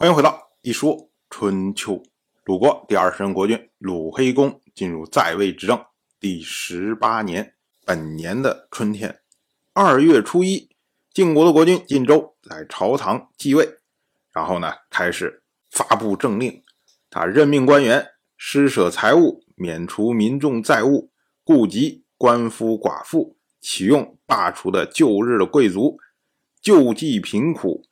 欢迎回到一说春秋。鲁国第二十任国君鲁黑公进入在位执政第十八年，本年的春天二月初一，晋国的国君晋州在朝堂继位，然后呢开始发布政令，他任命官员，施舍财物，免除民众债务，顾及官夫寡妇，启用罢黜的旧日的贵族，救济贫苦，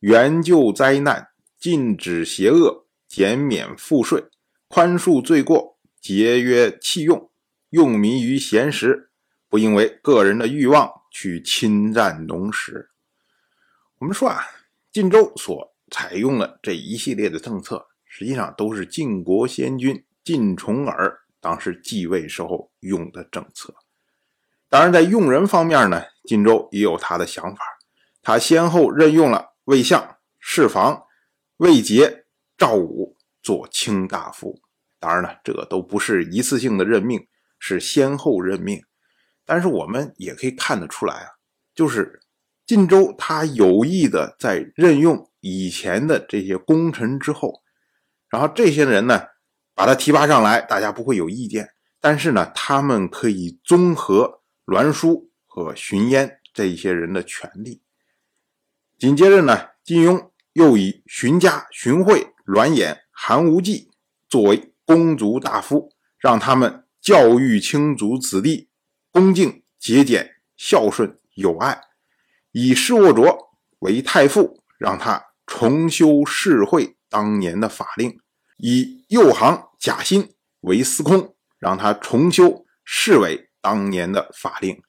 援救灾难。禁止邪恶，减免赋税，宽恕罪过，节约弃用，用民于闲时，不因为个人的欲望去侵占农时。我们说啊，晋州所采用的这一系列的政策，实际上都是晋国先君晋重耳当时继位时候用的政策。当然，在用人方面呢，晋州也有他的想法。他先后任用了魏相、侍房。魏杰、赵武做卿大夫，当然了，这个都不是一次性的任命，是先后任命。但是我们也可以看得出来啊，就是晋州他有意的在任用以前的这些功臣之后，然后这些人呢，把他提拔上来，大家不会有意见。但是呢，他们可以综合栾书和荀嫣这些人的权利。紧接着呢，金庸。又以荀家、荀惠、栾衍、韩无忌作为公族大夫，让他们教育卿族子弟恭敬、节俭、孝顺、友爱；以释沃卓为太傅，让他重修世会当年的法令；以右行贾辛为司空，让他重修侍卫当年的法令。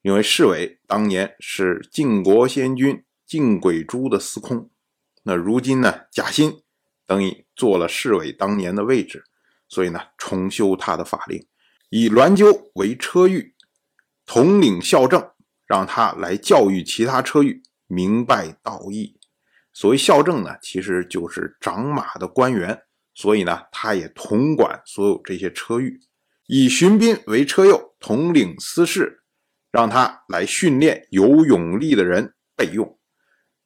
因为侍卫当年是晋国先君晋轨珠的司空。那如今呢？贾欣等于做了侍卫当年的位置，所以呢，重修他的法令，以栾鸠为车御，统领校正，让他来教育其他车御明白道义。所谓校正呢，其实就是掌马的官员，所以呢，他也统管所有这些车御。以荀斌为车右，统领司事，让他来训练有勇力的人备用。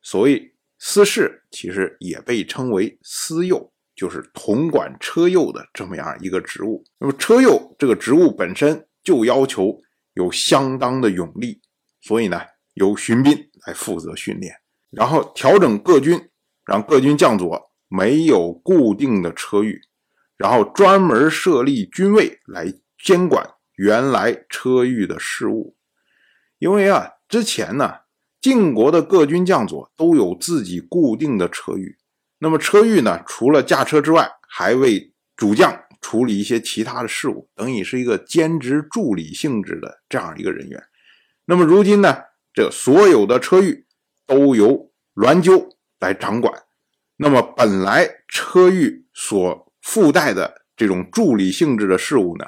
所谓。司事其实也被称为司右，就是统管车右的这么样一个职务。那么车右这个职务本身就要求有相当的勇力，所以呢，由荀斌来负责训练，然后调整各军，让各军将佐没有固定的车御，然后专门设立军尉来监管原来车御的事务。因为啊，之前呢。晋国的各军将佐都有自己固定的车御，那么车御呢，除了驾车之外，还为主将处理一些其他的事务，等于是一个兼职助理性质的这样一个人员。那么如今呢，这所有的车御都由栾鸠来掌管，那么本来车御所附带的这种助理性质的事务呢，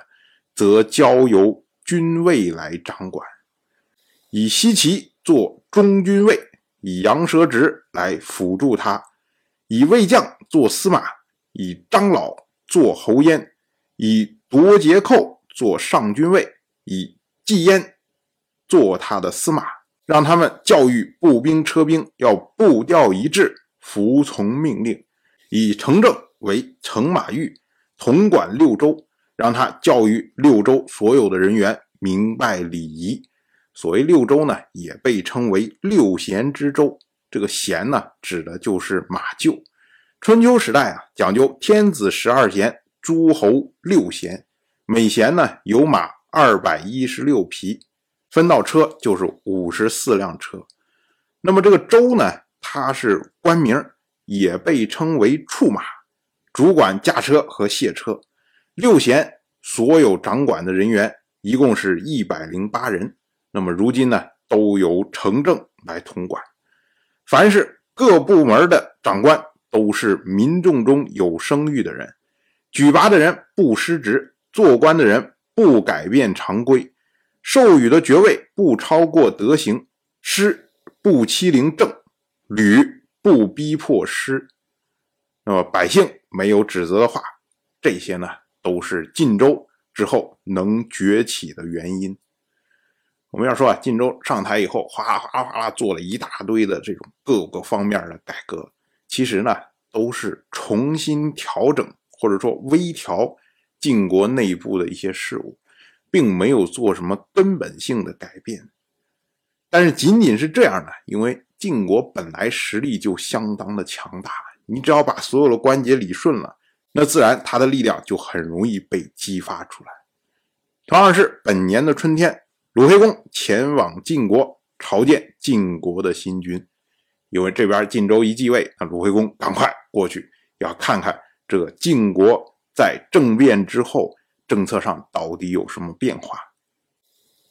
则交由军尉来掌管，以西岐做。中军尉以杨蛇直来辅助他，以魏将做司马，以张老做侯焉，以夺节寇做上军尉，以季焉做他的司马，让他们教育步兵车兵要步调一致，服从命令。以程正为乘马御，统管六州，让他教育六州所有的人员明白礼仪。所谓六州呢，也被称为六贤之州。这个贤呢，指的就是马厩。春秋时代啊，讲究天子十二贤，诸侯六贤，每贤呢有马二百一十六匹，分到车就是五十四辆车。那么这个州呢，它是官名，也被称为畜马，主管驾车和卸车。六贤所有掌管的人员一共是一百零八人。那么如今呢，都由城正来统管。凡是各部门的长官，都是民众中有声誉的人。举拔的人不失职，做官的人不改变常规，授予的爵位不超过德行，师不欺凌政，吕不逼迫师。那么百姓没有指责的话，这些呢，都是晋州之后能崛起的原因。我们要说啊，晋州上台以后，哗啦哗啦哗啦做了一大堆的这种各个方面的改革，其实呢都是重新调整或者说微调晋国内部的一些事务，并没有做什么根本性的改变。但是仅仅是这样呢，因为晋国本来实力就相当的强大，你只要把所有的关节理顺了，那自然他的力量就很容易被激发出来。同样是本年的春天，鲁黑公前往晋国朝见晋国的新君，因为这边晋州一继位，那鲁黑公赶快过去，要看看这晋国在政变之后政策上到底有什么变化。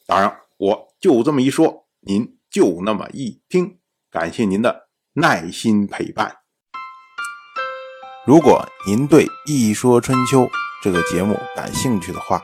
当然，我就这么一说，您就那么一听，感谢您的耐心陪伴。如果您对《一说春秋》这个节目感兴趣的话，